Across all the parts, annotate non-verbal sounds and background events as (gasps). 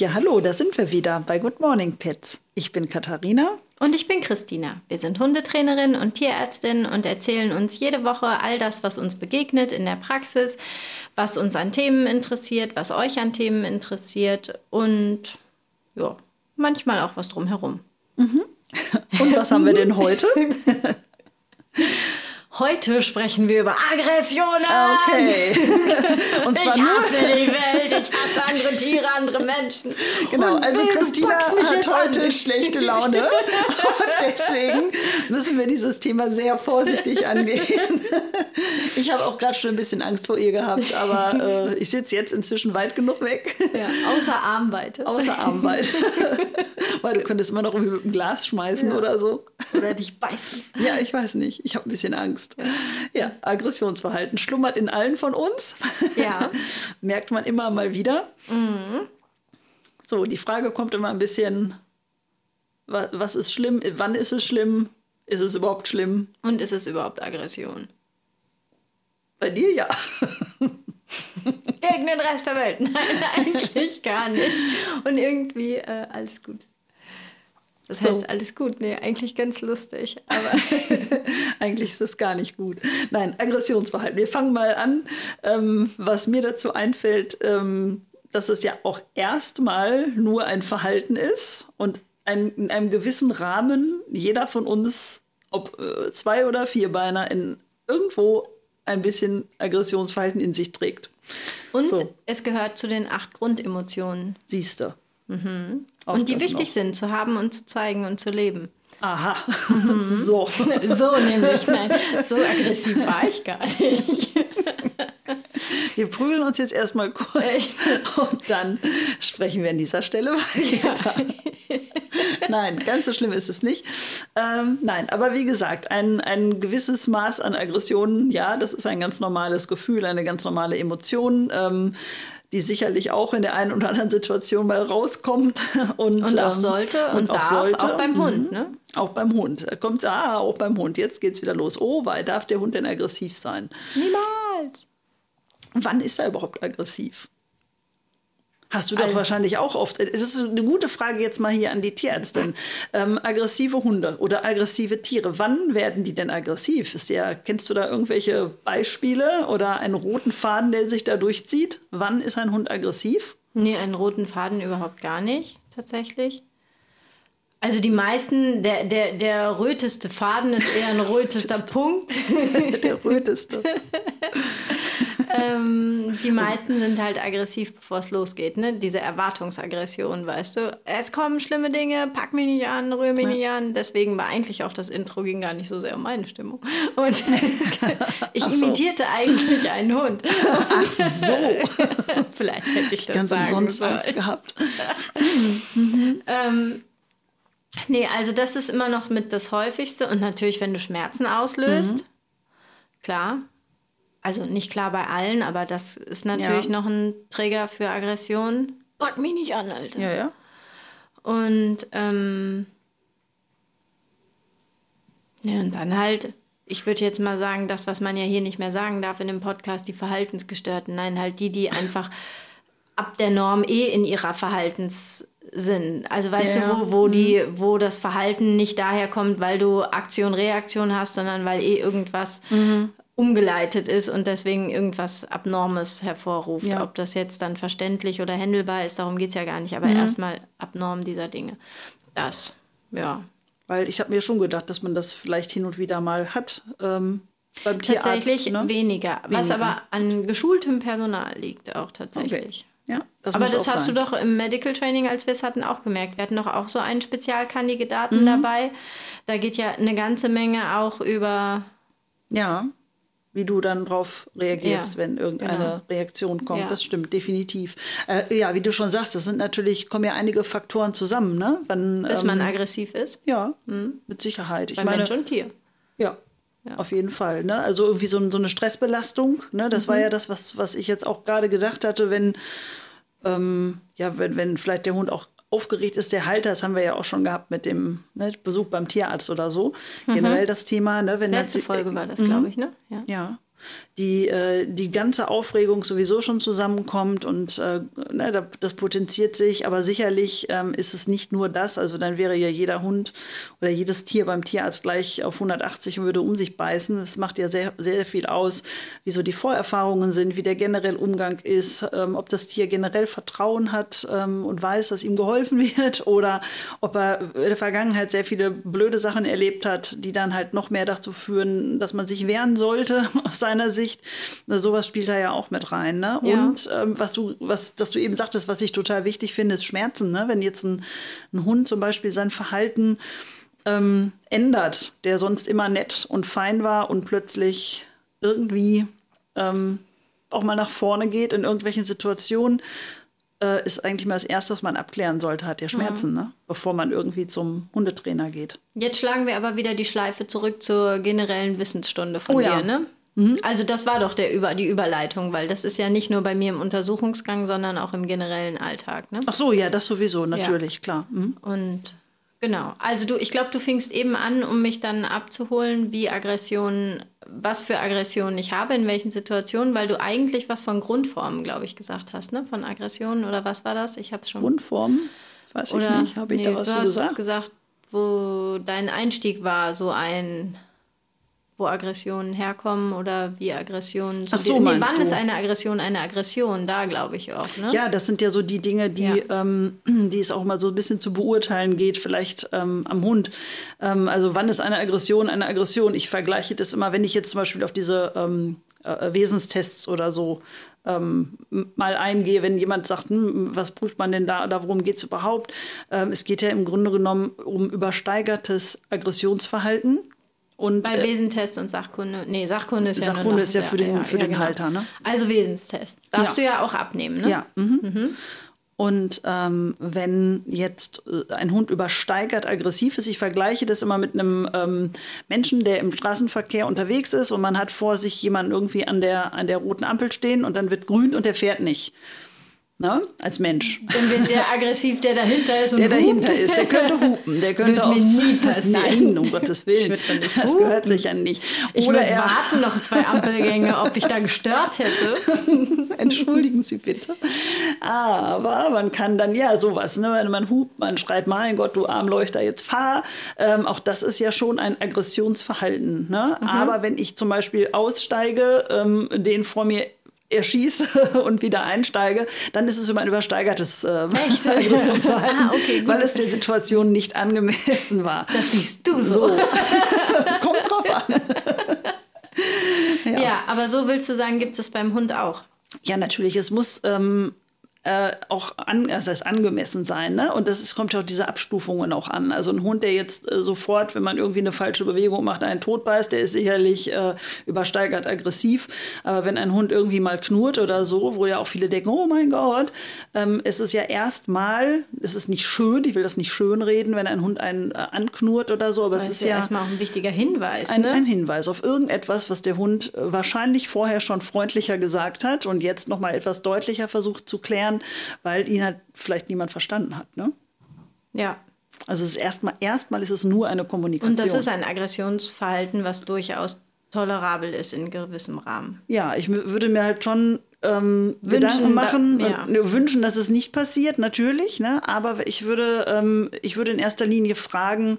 Ja, hallo, da sind wir wieder bei Good Morning Pets. Ich bin Katharina. Und ich bin Christina. Wir sind Hundetrainerin und Tierärztin und erzählen uns jede Woche all das, was uns begegnet in der Praxis, was uns an Themen interessiert, was euch an Themen interessiert und ja, manchmal auch was drumherum. Mhm. (laughs) Und was haben wir denn heute? (laughs) Heute sprechen wir über Aggressionen. Okay. (laughs) Und zwar ich hasse die Welt, ich hasse andere Tiere, andere Menschen. Genau, Und also Christina hat heute an. schlechte Laune. Und deswegen müssen wir dieses Thema sehr vorsichtig angehen. Ich habe auch gerade schon ein bisschen Angst vor ihr gehabt, aber äh, ich sitze jetzt inzwischen weit genug weg. Ja, außer Armweite. Außer Armweite. (laughs) Weil du könntest immer noch mit dem Glas schmeißen ja. oder so. Oder dich beißen. Ja, ich weiß nicht. Ich habe ein bisschen Angst. Angst. Ja, Aggressionsverhalten schlummert in allen von uns. Ja. (laughs) Merkt man immer mal wieder. Mhm. So, die Frage kommt immer ein bisschen, was ist schlimm? Wann ist es schlimm? Ist es überhaupt schlimm? Und ist es überhaupt Aggression? Bei dir ja. (laughs) Gegen den Rest der Welt. Nein, (laughs) eigentlich gar nicht. Und irgendwie äh, alles gut. Das heißt, alles gut. Nee, eigentlich ganz lustig. Aber (laughs) eigentlich ist es gar nicht gut. Nein, Aggressionsverhalten. Wir fangen mal an. Ähm, was mir dazu einfällt, ähm, dass es ja auch erstmal nur ein Verhalten ist und ein, in einem gewissen Rahmen jeder von uns, ob äh, zwei oder vierbeiner, in irgendwo ein bisschen Aggressionsverhalten in sich trägt. Und so. es gehört zu den acht Grundemotionen. Siehst du. Mhm. Und die wichtig noch. sind zu haben und zu zeigen und zu leben. Aha, mhm. (laughs) so. (laughs) so nämlich, nein, so aggressiv war ich gar nicht. (laughs) Wir prügeln uns jetzt erstmal kurz Echt? und dann sprechen wir an dieser Stelle weiter. Ja. nein, ganz so schlimm ist es nicht. Ähm, nein, aber wie gesagt, ein, ein gewisses Maß an Aggressionen, ja, das ist ein ganz normales Gefühl, eine ganz normale Emotion. Ähm, die sicherlich auch in der einen oder anderen Situation mal rauskommt. (laughs) Und, und auch ähm, sollte und, und auch darf, sollte. auch beim Hund, mhm. ne? Auch beim Hund. Da kommt ah, auch beim Hund. Jetzt geht's wieder los. Oh, weil darf der Hund denn aggressiv sein? Niemals. Wann ist er überhaupt aggressiv? Hast du doch wahrscheinlich auch oft. Das ist eine gute Frage jetzt mal hier an die Tierärztin. Ähm, aggressive Hunde oder aggressive Tiere. Wann werden die denn aggressiv? Ist der, kennst du da irgendwelche Beispiele oder einen roten Faden, der sich da durchzieht? Wann ist ein Hund aggressiv? Nee, einen roten Faden überhaupt gar nicht, tatsächlich. Also die meisten, der, der, der röteste Faden ist eher ein (laughs) rötester Punkt. der röteste. (laughs) ähm, die meisten sind halt aggressiv, bevor es losgeht. Ne? Diese Erwartungsaggression, weißt du. Es kommen schlimme Dinge, pack mich nicht an, rühr mich ja. nicht an. Deswegen war eigentlich auch das Intro ging gar nicht so sehr um meine Stimmung. Und (laughs) ich so. imitierte eigentlich einen Hund. Ach so. (laughs) Vielleicht hätte ich das Ganz sagen umsonst sollen. Angst gehabt. (laughs) ähm, Nee, also das ist immer noch mit das häufigste. Und natürlich, wenn du Schmerzen auslöst, mhm. klar, also nicht klar bei allen, aber das ist natürlich ja. noch ein Träger für Aggression. Pack mich nicht an, Alter. Ja, ja. Und, ähm, ja, und dann halt, ich würde jetzt mal sagen, das, was man ja hier nicht mehr sagen darf in dem Podcast, die Verhaltensgestörten. Nein, halt die, die einfach ab der Norm eh in ihrer Verhaltenssinn. Also weißt ja. du, wo, wo, mhm. die, wo das Verhalten nicht daher kommt, weil du Aktion, Reaktion hast, sondern weil eh irgendwas mhm umgeleitet ist und deswegen irgendwas Abnormes hervorruft. Ja. Ob das jetzt dann verständlich oder händelbar ist, darum geht es ja gar nicht. Aber mhm. erstmal abnorm dieser Dinge. Das, ja. Weil ich habe mir schon gedacht, dass man das vielleicht hin und wieder mal hat. Ähm, beim Tierarzt, tatsächlich ne? weniger, weniger, was aber an geschultem Personal liegt auch tatsächlich. Okay. Ja, das aber das hast sein. du doch im Medical Training, als wir es hatten, auch gemerkt. Wir hatten doch auch so einen Spezialkandidaten mhm. dabei. Da geht ja eine ganze Menge auch über ja wie du dann darauf reagierst, ja, wenn irgendeine genau. Reaktion kommt. Ja. Das stimmt, definitiv. Äh, ja, wie du schon sagst, das sind natürlich, kommen ja einige Faktoren zusammen, ne? Wenn, Bis ähm, man aggressiv ist? Ja, mhm. mit Sicherheit. Ich Bei meine, Mensch und Tier. Ja, ja. Auf jeden Fall. Ne? Also irgendwie so, so eine Stressbelastung. Ne? Das mhm. war ja das, was, was ich jetzt auch gerade gedacht hatte, wenn, ähm, ja, wenn, wenn vielleicht der Hund auch aufgeregt ist der Halter, das haben wir ja auch schon gehabt mit dem ne, Besuch beim Tierarzt oder so. Mhm. Generell das Thema, ne, wenn Letzte Folge war das, glaube ich, ne? Ja. ja. Die, äh, die ganze Aufregung sowieso schon zusammenkommt und äh, ne, das potenziert sich. Aber sicherlich ähm, ist es nicht nur das. Also dann wäre ja jeder Hund oder jedes Tier beim Tierarzt gleich auf 180 und würde um sich beißen. Das macht ja sehr, sehr viel aus, wie so die Vorerfahrungen sind, wie der generell Umgang ist, ähm, ob das Tier generell Vertrauen hat ähm, und weiß, dass ihm geholfen (laughs) wird oder ob er in der Vergangenheit sehr viele blöde Sachen erlebt hat, die dann halt noch mehr dazu führen, dass man sich wehren sollte (laughs) aus seiner Sicht. Sowas spielt da ja auch mit rein. Ne? Ja. Und ähm, was du, was, dass du eben sagtest, was ich total wichtig finde, ist Schmerzen. Ne? Wenn jetzt ein, ein Hund zum Beispiel sein Verhalten ähm, ändert, der sonst immer nett und fein war und plötzlich irgendwie ähm, auch mal nach vorne geht in irgendwelchen Situationen, äh, ist eigentlich mal das Erste, was man abklären sollte, hat der mhm. Schmerzen, mhm. ne? bevor man irgendwie zum Hundetrainer geht. Jetzt schlagen wir aber wieder die Schleife zurück zur generellen Wissensstunde von oh, dir, ja. ne? Mhm. Also das war doch der Über, die Überleitung, weil das ist ja nicht nur bei mir im Untersuchungsgang, sondern auch im generellen Alltag. Ne? Ach so, ja, das sowieso, natürlich, ja. klar. Mhm. Und genau, also du, ich glaube, du fingst eben an, um mich dann abzuholen, wie Aggressionen, was für Aggressionen ich habe, in welchen Situationen, weil du eigentlich was von Grundformen, glaube ich, gesagt hast, ne? Von Aggressionen oder was war das? Ich habe schon. Grundformen? Weiß oder, ich nicht. Habe ich nee, da was du hast gesagt? gesagt, wo dein Einstieg war, so ein wo Aggressionen herkommen oder wie Aggressionen Ach so, nee, wann du? ist eine Aggression eine Aggression? Da glaube ich auch. Ne? Ja, das sind ja so die Dinge, die, ja. ähm, (clears throat) die es auch mal so ein bisschen zu beurteilen geht, vielleicht ähm, am Hund. Ähm, also wann ist eine Aggression eine Aggression? Ich vergleiche das immer, wenn ich jetzt zum Beispiel auf diese ähm, äh, Wesenstests oder so ähm, mal eingehe, wenn jemand sagt, hm, was prüft man denn da, oder worum geht es überhaupt? Ähm, es geht ja im Grunde genommen um übersteigertes Aggressionsverhalten und, Bei äh, Wesentest und Sachkunde. Nee, Sachkunde ist ja Sachkunde ist ja für den, ja, für ja, den genau. Halter. Ne? Also Wesenstest. Darfst ja. du ja auch abnehmen, ne? Ja. Mhm. Mhm. Und ähm, wenn jetzt äh, ein Hund übersteigert aggressiv ist, ich vergleiche das immer mit einem ähm, Menschen, der im Straßenverkehr unterwegs ist und man hat vor sich jemanden irgendwie an der, an der roten Ampel stehen und dann wird grün und der fährt nicht ne? als Mensch. Dann wird der aggressiv, der dahinter ist und Der hupt. dahinter ist, der könnte hupen. Der (laughs) könnte auch nie passieren. Nein, um Gottes Willen. Das gehört sich ja nicht. Ich Oder würde warten noch zwei Ampelgänge, ob ich da gestört hätte. (laughs) Entschuldigen Sie bitte. Aber man kann dann, ja, sowas, ne? wenn man hupt, man schreit, mein Gott, du Armleuchter, jetzt fahr. Ähm, auch das ist ja schon ein Aggressionsverhalten. Ne? Mhm. Aber wenn ich zum Beispiel aussteige, ähm, den vor mir erschieße (laughs) und wieder einsteige, dann ist es immer ein übersteigertes äh, (laughs) Aggressionsverhalten, ah, okay, weil es der Situation nicht angemessen war. Das siehst du so. so. (laughs) Kommt drauf an. ja. ja. aber so willst du sagen, gibt es das beim Hund auch? Ja, natürlich. Es muss ähm, äh, auch an, das heißt angemessen sein. Ne? Und das ist, kommt ja auch diese Abstufungen auch an. Also ein Hund, der jetzt äh, sofort, wenn man irgendwie eine falsche Bewegung macht, einen Tod beißt, der ist sicherlich äh, übersteigert aggressiv. Aber wenn ein Hund irgendwie mal knurrt oder so, wo ja auch viele denken, oh mein Gott, ähm, es ist ja erstmal, es ist nicht schön, ich will das nicht schön reden, wenn ein Hund einen äh, anknurrt oder so, aber das es ist ja, ja erstmal auch ein wichtiger Hinweis. Ein, ne? ein Hinweis auf irgendetwas, was der Hund äh, wahrscheinlich vorher schon freundlicher gesagt hat und jetzt nochmal etwas deutlicher versucht zu klären erklären, weil ihn halt vielleicht niemand verstanden hat. Ne? Ja. Also es ist erstmal, erstmal ist es nur eine Kommunikation. Und das ist ein Aggressionsverhalten, was durchaus tolerabel ist in gewissem Rahmen. Ja, ich würde mir halt schon ähm, wünschen, Gedanken machen, da, ja. und, wünschen, dass es nicht passiert, natürlich. Ne? Aber ich würde, ähm, ich würde in erster Linie fragen,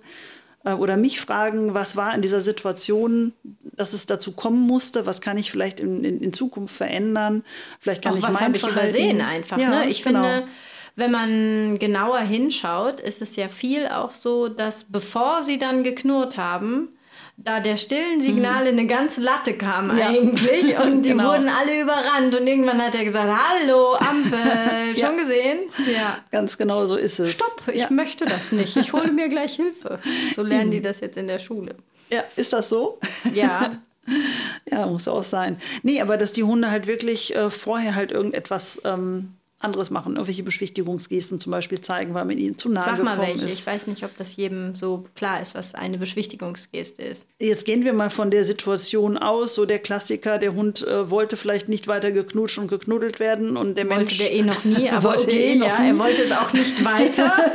äh, oder mich fragen, was war in dieser Situation, dass es dazu kommen musste, was kann ich vielleicht in, in, in Zukunft verändern, vielleicht kann Auch ich was mein ich übersehen einfach. Ja, ne? Ich genau. finde, wenn man genauer hinschaut, ist es ja viel auch so, dass bevor sie dann geknurrt haben, da der stillen Signale mhm. eine ganze Latte kam ja. eigentlich (laughs) und die genau. wurden alle überrannt und irgendwann hat er gesagt, hallo Ampel, (laughs) schon gesehen? Ja. Ganz genau so ist es. Stopp, ich ja. möchte das nicht, ich hole mir gleich Hilfe. So lernen die mhm. das jetzt in der Schule. Ja, ist das so? Ja. (laughs) ja, muss auch sein. Nee, aber dass die Hunde halt wirklich äh, vorher halt irgendetwas ähm, anderes machen, irgendwelche Beschwichtigungsgesten zum Beispiel zeigen, weil man ihnen zu nahe Sag mal welche. ist. Ich weiß nicht, ob das jedem so klar ist, was eine Beschwichtigungsgeste ist. Jetzt gehen wir mal von der Situation aus, so der Klassiker, der Hund äh, wollte vielleicht nicht weiter geknutscht und geknuddelt werden und der wollte Mensch... der eh noch nie, (laughs) aber wollte okay, eh noch ja, nie. er wollte es auch nicht weiter. (laughs)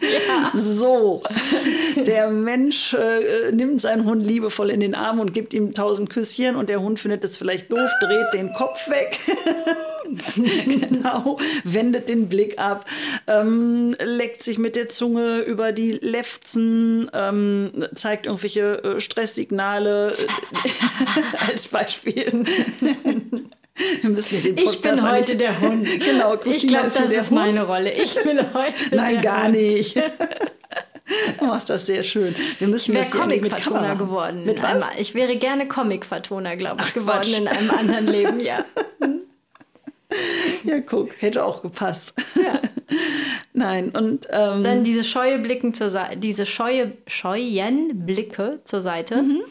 Ja. So, der Mensch äh, nimmt seinen Hund liebevoll in den Arm und gibt ihm tausend Küsschen und der Hund findet es vielleicht doof, dreht den Kopf weg. (laughs) (laughs) genau, wendet den Blick ab, ähm, leckt sich mit der Zunge über die Lefzen, ähm, zeigt irgendwelche äh, Stresssignale äh, (laughs) als Beispiel. (laughs) Wir müssen ja den Podcast Ich bin heute der Hund. Genau, Christina ich glaube, das ist, ist meine Rolle. Ich bin heute Nein, gar Hund. nicht. Du machst das sehr schön. Wir müssen ich wäre Comic-Vertoner geworden. Mit was? Einem, ich wäre gerne Comic-Vertoner, glaube ich, Ach, geworden Quatsch. in einem anderen Leben, ja. (laughs) Ja, guck, hätte auch gepasst. Ja. (laughs) Nein, und. Ähm, Dann diese scheue Blicken zur Seite, diese scheue, scheuen Blicke zur Seite. Mhm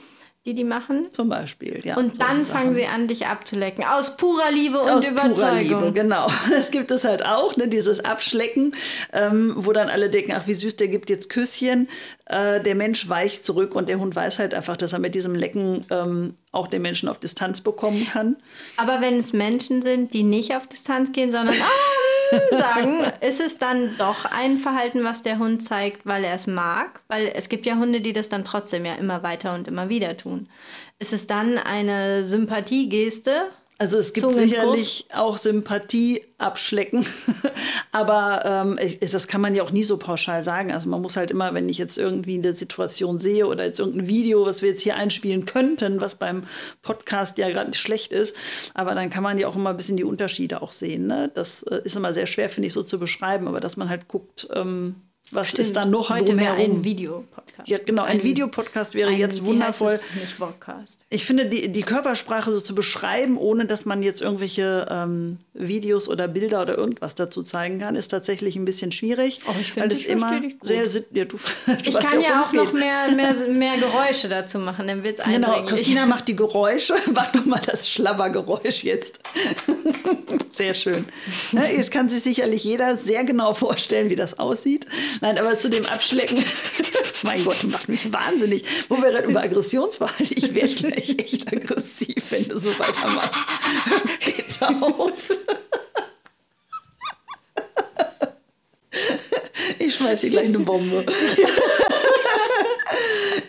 die die machen. Zum Beispiel, ja. Und dann fangen sie an, dich abzulecken. Aus purer Liebe und Aus Überzeugung. Purer Liebe, genau. (laughs) Das gibt es halt auch, ne, dieses Abschlecken, ähm, wo dann alle denken, ach wie süß, der gibt jetzt Küsschen. Äh, der Mensch weicht zurück und der Hund weiß halt einfach, dass er mit diesem Lecken ähm, auch den Menschen auf Distanz bekommen kann. Aber wenn es Menschen sind, die nicht auf Distanz gehen, sondern ah, (laughs) (laughs) sagen, ist es dann doch ein Verhalten, was der Hund zeigt, weil er es mag? Weil es gibt ja Hunde, die das dann trotzdem ja immer weiter und immer wieder tun. Ist es dann eine Sympathiegeste? Also es gibt sicherlich auch Sympathie abschlecken, (laughs) aber ähm, das kann man ja auch nie so pauschal sagen. Also man muss halt immer, wenn ich jetzt irgendwie eine Situation sehe oder jetzt irgendein Video, was wir jetzt hier einspielen könnten, was beim Podcast ja gerade nicht schlecht ist, aber dann kann man ja auch immer ein bisschen die Unterschiede auch sehen. Ne? Das äh, ist immer sehr schwer, finde ich, so zu beschreiben, aber dass man halt guckt, ähm, was Stimmt. ist da noch Heute wäre ein Videopodcast. Ja, genau, ein, ein Videopodcast wäre ein, jetzt wundervoll. nicht Podcast. Ich finde, die, die Körpersprache so zu beschreiben, ohne dass man jetzt irgendwelche ähm, Videos oder Bilder oder irgendwas dazu zeigen kann, ist tatsächlich ein bisschen schwierig. Oh, ich finde, das immer sehr, ja, du, (laughs) du Ich kann ja auch noch mehr, mehr, mehr Geräusche dazu machen, dann wird es Genau, Christina macht die Geräusche. (laughs) Mach doch mal das Schlabbergeräusch jetzt. (laughs) sehr schön. Ne, jetzt kann sich sicherlich jeder sehr genau vorstellen, wie das aussieht. Nein, aber zu dem Abschlecken. (laughs) mein Gott, macht mich wahnsinnig. Wo wir reden über Aggressionsverhalten. Ich werde gleich echt aggressiv, wenn du so weitermachst. Geht (laughs) auf. Ich schmeiß hier gleich eine Bombe. (laughs)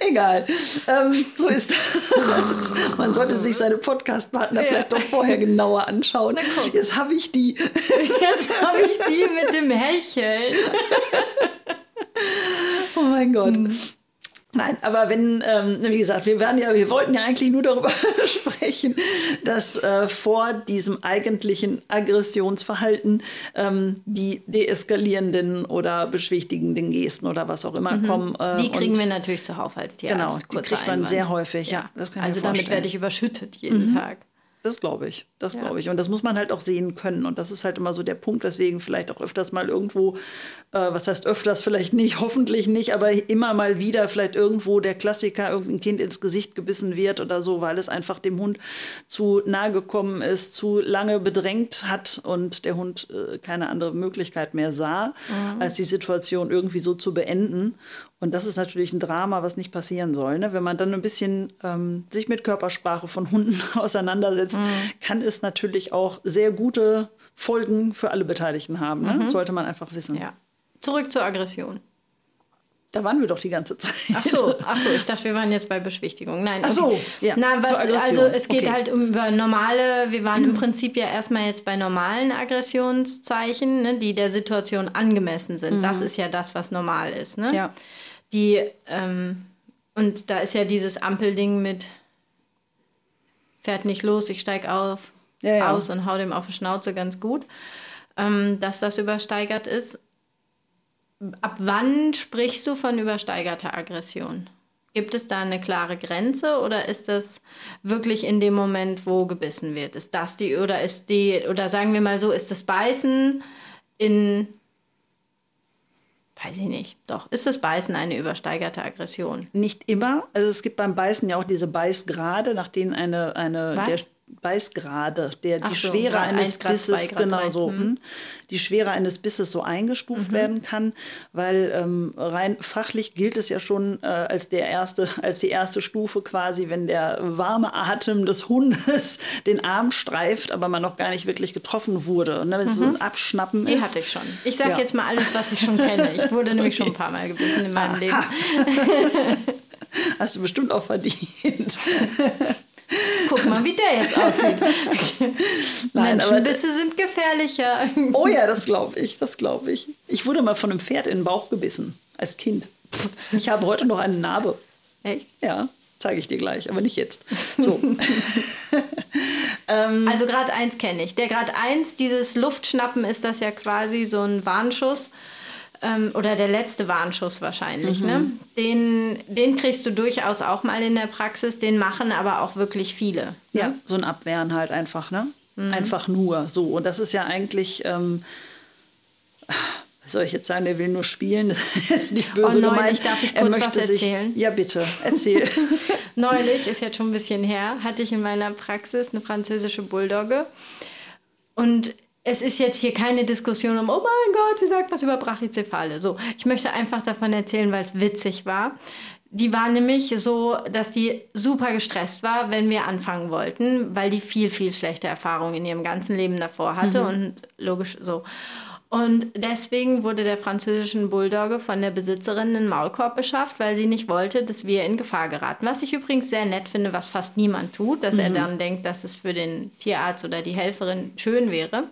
(laughs) Egal. Ähm, so ist das. (laughs) Man sollte sich seine Podcast-Partner ja. vielleicht doch vorher genauer anschauen. Jetzt habe ich die. (laughs) Jetzt habe ich die mit dem Hecheln. oh mein Gott. Hm. Nein, aber wenn, ähm, wie gesagt, wir werden ja, wir wollten ja eigentlich nur darüber (laughs) sprechen, dass äh, vor diesem eigentlichen Aggressionsverhalten ähm, die deeskalierenden oder beschwichtigenden Gesten oder was auch immer mhm. kommen. Äh, die kriegen wir natürlich zuhauf als Tierarzt. Genau, die kriegt man sehr häufig, ja. ja also damit werde ich überschüttet jeden mhm. Tag. Das glaube ich, das ja. glaube ich. Und das muss man halt auch sehen können. Und das ist halt immer so der Punkt, weswegen vielleicht auch öfters mal irgendwo, äh, was heißt öfters, vielleicht nicht, (laughs) hoffentlich nicht, aber immer mal wieder vielleicht irgendwo der Klassiker, irgendein Kind ins Gesicht gebissen wird oder so, weil es einfach dem Hund zu nahe gekommen ist, zu lange bedrängt hat und der Hund äh, keine andere Möglichkeit mehr sah, mhm. als die Situation irgendwie so zu beenden. Und das ist natürlich ein Drama, was nicht passieren soll. Ne? Wenn man dann ein bisschen ähm, sich mit Körpersprache von Hunden (laughs) auseinandersetzt, mhm. kann es natürlich auch sehr gute Folgen für alle Beteiligten haben. Ne? Mhm. Sollte man einfach wissen. Ja. Zurück zur Aggression. Da waren wir doch die ganze Zeit. Ach so, (laughs) ach so ich dachte, wir waren jetzt bei Beschwichtigung. Nein, ach so, ja. Na, was, also es geht okay. halt um über normale, wir waren im (clears throat) Prinzip ja erstmal jetzt bei normalen Aggressionszeichen, ne, die der Situation angemessen sind. Mhm. Das ist ja das, was normal ist. Ne? Ja die, ähm, und da ist ja dieses Ampelding mit fährt nicht los, ich steig auf, ja, ja. aus und hau dem auf die Schnauze ganz gut, ähm, dass das übersteigert ist. Ab wann sprichst du von übersteigerter Aggression? Gibt es da eine klare Grenze oder ist das wirklich in dem Moment, wo gebissen wird? Ist das die oder ist die, oder sagen wir mal so, ist das Beißen in weiß ich nicht. Doch, ist das Beißen eine übersteigerte Aggression? Nicht immer. Also es gibt beim Beißen ja auch diese Beißgrade, nach denen eine, eine Was? Der, Beißgrade, der die Ach so, Schwere Grad eines 1, Grad Bisses 2, Grad genau 3. so, Mhm. hm, die Schwere eines Bisses so eingestuft werden kann, weil ähm, rein fachlich gilt es ja schon äh, als der erste, (laughs) als die erste Stufe quasi, wenn der warme Atem des Hundes (laughs) den Arm streift, aber man noch gar nicht wirklich getroffen wurde. Und wenn es so ein Abschnappen Mhm. Die ist. hatte ich schon. Ich sage Ja. jetzt mal alles, was ich schon kenne. Ich wurde nämlich schon ein paar Mal gebissen in meinem (laughs) Leben. Hast du bestimmt auch verdient. Guck mal, wie der jetzt aussieht. (laughs) Nein, aber Menschenbisse sind gefährlicher. Oh ja, das glaube ich, das glaube ich. Ich wurde mal von einem Pferd in den Bauch gebissen, als Kind. Ich habe heute noch eine Narbe. Echt? Ja, zeige ich dir gleich, aber nicht jetzt. (laughs) So. (laughs) Also Grad 1 kenne ich. Der Grad 1, dieses Luftschnappen, ist das ja quasi so ein Warnschuss. Ähm, oder der letzte Warnschuss wahrscheinlich. Ne? Den, den kriegst du durchaus auch mal in der Praxis. Den machen aber auch wirklich viele. Ja, so ein Abwehren halt einfach, ne? Einfach nur so. Und das ist ja eigentlich, ähm, was soll ich jetzt sagen, der will nur spielen, (laughs) das ist nicht böse Oh, neulich gemeint. darf ich Er kurz möchte was sich- erzählen? Ja, bitte, erzähl. (laughs) Neulich, ist jetzt schon ein bisschen her, hatte ich in meiner Praxis eine französische Bulldogge. Und es ist jetzt hier keine Diskussion um, oh mein Gott, sie sagt was über Brachycephale. So, ich möchte einfach davon erzählen, weil es witzig war. Die war nämlich so, dass die super gestresst war, wenn wir anfangen wollten, weil die viel, viel schlechte Erfahrungen in ihrem ganzen Leben davor hatte und logisch so. Und deswegen wurde der französischen Bulldogge von der Besitzerin ein Maulkorb beschafft, weil sie nicht wollte, dass wir in Gefahr geraten. Was ich übrigens sehr nett finde, was fast niemand tut, dass er dann denkt, dass es für den Tierarzt oder die Helferin schön wäre.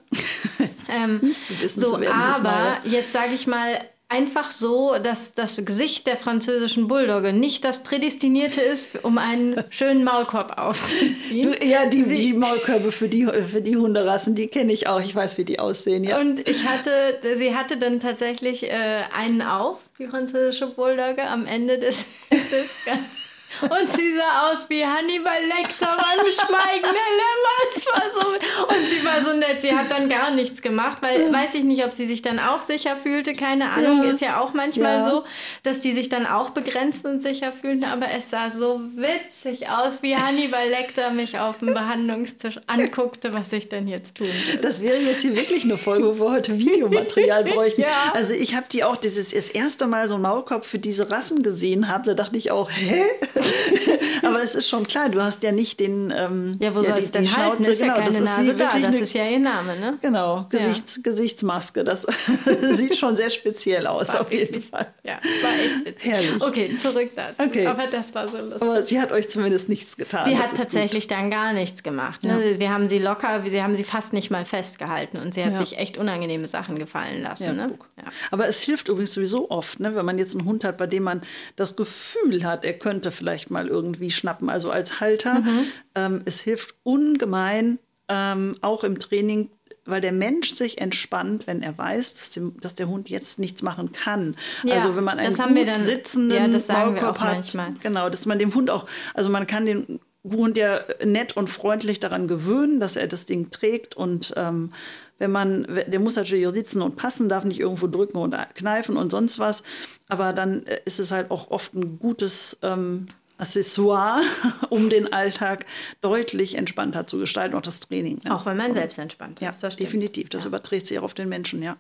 (laughs) ähm, so, aber jetzt sage ich mal, einfach so, dass das Gesicht der französischen Bulldogge nicht das Prädestinierte ist, um einen schönen Maulkorb aufzuziehen. Ja, die, die Maulkörbe für die, für die Hunderassen, die kenne ich auch. Ich weiß, wie die aussehen, ja. Und ich hatte, sie hatte dann tatsächlich äh, einen auf, die französische Bulldogge, am Ende des, (laughs) des Ganzen. Und sie sah aus wie Hannibal Lecter beim Schweigen der Lämmer. Es war so, und sie war so nett. Sie hat dann gar nichts gemacht, weil weiß ich nicht, ob sie sich dann auch sicher fühlte. Keine Ahnung, Ja. ist ja auch manchmal Ja. so, dass die sich dann auch begrenzt und sicher fühlten. Aber es sah so witzig aus, wie Hannibal Lecter mich auf dem Behandlungstisch anguckte, was ich denn jetzt tun will. Das wäre jetzt hier wirklich eine Folge, wo wir heute Videomaterial (laughs) bräuchten. Ja. Also ich habe die auch dieses das erste Mal so einen Maulkorb für diese Rassen gesehen habe, da dachte ich auch, hä? (laughs) Aber es ist schon klar, du hast ja nicht den Ja, ähm, wo ja, soll es denn die halten? Schnauze, ist ja genau, keine das ist Nase wie da. wirklich Das eine, ist ja ihr Name, ne? Genau, Gesichts, Gesichtsmaske. Das (laughs) sieht schon sehr speziell aus, War auf jeden wirklich- Fall. Ja, war echt witzig. Herrlich. Okay, zurück dazu. Okay. Aber das war so lustig. Aber sie hat euch zumindest nichts getan. Sie das hat ist tatsächlich dann gar nichts gemacht. Ne? Wir haben sie locker, wir haben sie fast nicht mal festgehalten und sie hat Ja. sich echt unangenehme Sachen gefallen lassen. Ja, ne? ja. Aber es hilft übrigens sowieso oft, ne, wenn man jetzt einen Hund hat, bei dem man das Gefühl hat, er könnte vielleicht mal irgendwie schnappen, also als Halter. Mhm. Ähm, es hilft ungemein, ähm, auch im Training, weil der Mensch sich entspannt, wenn er weiß, dass, dem, dass der Hund jetzt nichts machen kann. Ja, also wenn man einen gut dann- sitzenden ja, das sagen Maulkorb hat, manchmal. genau, dass man dem Hund auch, also man kann den Hund ja nett und freundlich daran gewöhnen, dass er das Ding trägt und ähm, wenn man, der muss natürlich auch sitzen und passen, darf nicht irgendwo drücken und kneifen und sonst was. Aber dann äh, ist es halt auch oft ein gutes ähm, Accessoire, (laughs) um den Alltag deutlich entspannter zu gestalten, auch das Training. ne? Auch wenn man selbst entspannt Ja, ist. das definitiv. Das überträgt sich auch auf den Menschen, ja.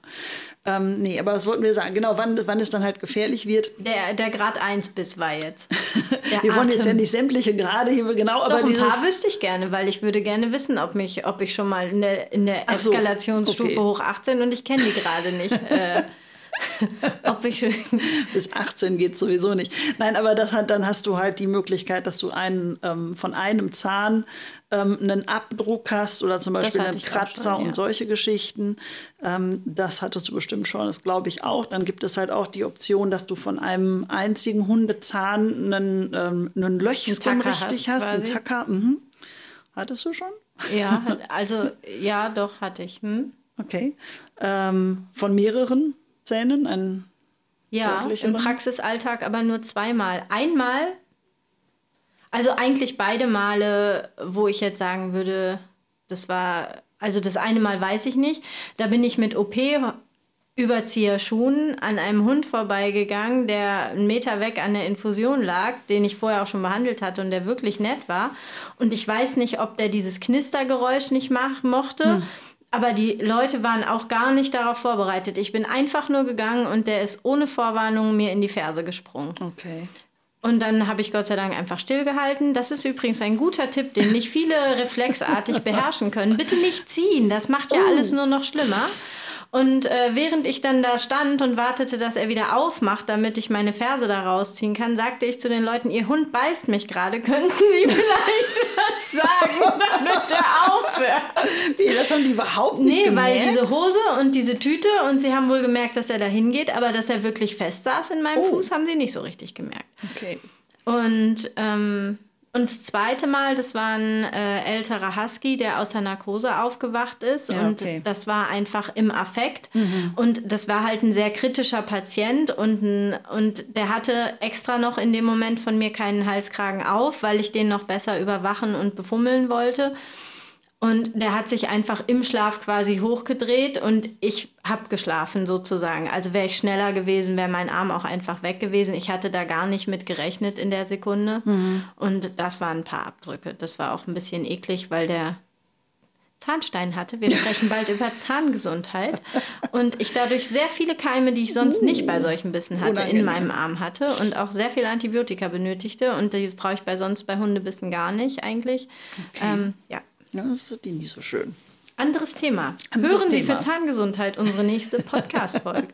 Ähm, nee, aber das wollten wir sagen. Genau, wann, wann es dann halt gefährlich wird. Der, der Grad 1 Biss war jetzt. (laughs) Wir wollen jetzt ja nicht sämtliche Grade hier genau, aber Doch, ein dieses. paar wüsste ich gerne, weil ich würde gerne wissen, ob, mich, ob ich schon mal in der, in der Ach so, Eskalationsstufe okay. hoch 18 und ich kenne die gerade nicht. äh, (laughs) (laughs) ob ich bis 18 geht sowieso nicht. Nein, aber das hat, dann hast du halt die Möglichkeit, dass du einen, ähm, von einem Zahn ähm, einen Abdruck hast oder zum Beispiel einen Kratzer schon, ja. und solche Geschichten. Ähm, das hattest du bestimmt schon, das glaube ich auch. Dann gibt es halt auch die Option, dass du von einem einzigen Hundezahn einen, ähm, einen Löchchen richtig hast hast, einen. Tacker. Mhm. Hattest du schon? Ja, (laughs) also ja, doch hatte ich. Hm? Okay. Ähm, von mehreren Zähnen, ein Ja, im Praxisalltag aber nur zweimal. Einmal, also eigentlich beide Male, wo ich jetzt sagen würde, das war, also das eine Mal weiß ich nicht. Da bin ich mit OP Überzieherschuhen an einem Hund vorbeigegangen, der einen Meter weg an der Infusion lag, den ich vorher auch schon behandelt hatte und der wirklich nett war. Und ich weiß nicht, ob der dieses Knistergeräusch nicht mach, mochte. Hm. Aber die Leute waren auch gar nicht darauf vorbereitet. Ich bin einfach nur gegangen und der ist ohne Vorwarnung mir in die Ferse gesprungen. Okay. Und dann habe ich Gott sei Dank einfach stillgehalten. Das ist übrigens ein guter Tipp, den nicht viele (laughs) reflexartig beherrschen können. Bitte nicht ziehen, das macht ja oh. alles nur noch schlimmer. Und äh, während ich dann da stand und wartete, dass er wieder aufmacht, damit ich meine Ferse da rausziehen kann, sagte ich zu den Leuten, ihr Hund beißt mich gerade, (laughs) könnten Sie vielleicht was sagen, (laughs) damit der aufhört? Nee, das haben die überhaupt nicht nee, gemerkt. Nee, weil diese Hose und diese Tüte und sie haben wohl gemerkt, dass er da hingeht, aber dass er wirklich fest saß in meinem oh. Fuß, haben sie nicht so richtig gemerkt. Okay. Und ähm, und das zweite Mal, das war ein äh, älterer Husky, der aus der Narkose aufgewacht ist. Ja, und okay. das war einfach im Affekt. Mhm. Und das war halt ein sehr kritischer Patient. Und, ein, und der hatte extra noch in dem Moment von mir keinen Halskragen auf, weil ich den noch besser überwachen und befummeln wollte. Und der hat sich einfach im Schlaf quasi hochgedreht und ich habe geschlafen sozusagen. Also wäre ich schneller gewesen, wäre mein Arm auch einfach weg gewesen. Ich hatte da gar nicht mit gerechnet in der Sekunde. Mhm. Und das waren ein paar Abdrücke. Das war auch ein bisschen eklig, weil der Zahnstein hatte. Wir sprechen (laughs) bald über Zahngesundheit. Und ich dadurch sehr viele Keime, die ich sonst nicht bei solchen Bissen hatte, Unangenehm. in meinem Arm hatte und auch sehr viel Antibiotika benötigte. Und die brauche ich bei sonst bei Hundebissen gar nicht eigentlich. Okay. Ähm, ja. Ja, das ist die nicht so schön. Anderes Thema. Anderes Hören Sie Thema. für Zahngesundheit unsere nächste (laughs) Podcast-Folge.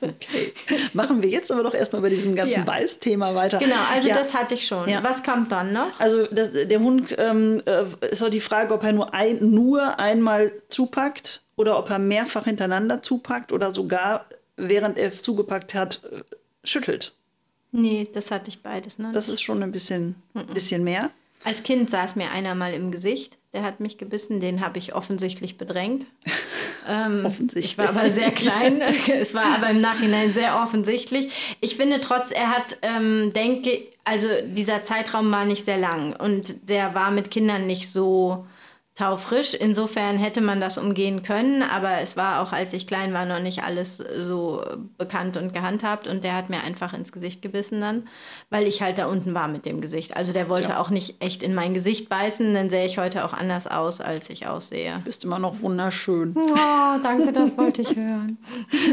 Okay. Machen wir jetzt aber doch erstmal bei diesem ganzen ja. Beißthema weiter. Genau, also ja. das hatte ich schon. Ja. Was kommt dann noch? Also das, der Hund ähm, äh, ist auch die Frage, ob er nur, ein, nur einmal zupackt oder ob er mehrfach hintereinander zupackt oder sogar, während er zugepackt hat, äh, schüttelt. Nee, das hatte ich beides. Ne? Das ist schon ein bisschen, mhm. bisschen mehr. Als Kind saß mir einer mal im Gesicht, der hat mich gebissen, den habe ich offensichtlich bedrängt. (laughs) ähm, offensichtlich. Ich war aber sehr klein, (laughs) es war aber im Nachhinein sehr offensichtlich. Ich finde trotz, er hat, ähm, denke, also dieser Zeitraum war nicht sehr lang und der war mit Kindern nicht so taufrisch. Insofern hätte man das umgehen können, aber es war auch, als ich klein war, noch nicht alles so bekannt und gehandhabt und der hat mir einfach ins Gesicht gebissen dann, weil ich halt da unten war mit dem Gesicht. Also der wollte ja. auch nicht echt in mein Gesicht beißen, dann sähe ich heute auch anders aus, als ich aussehe. Bist immer noch wunderschön. Oh, danke, das wollte ich hören.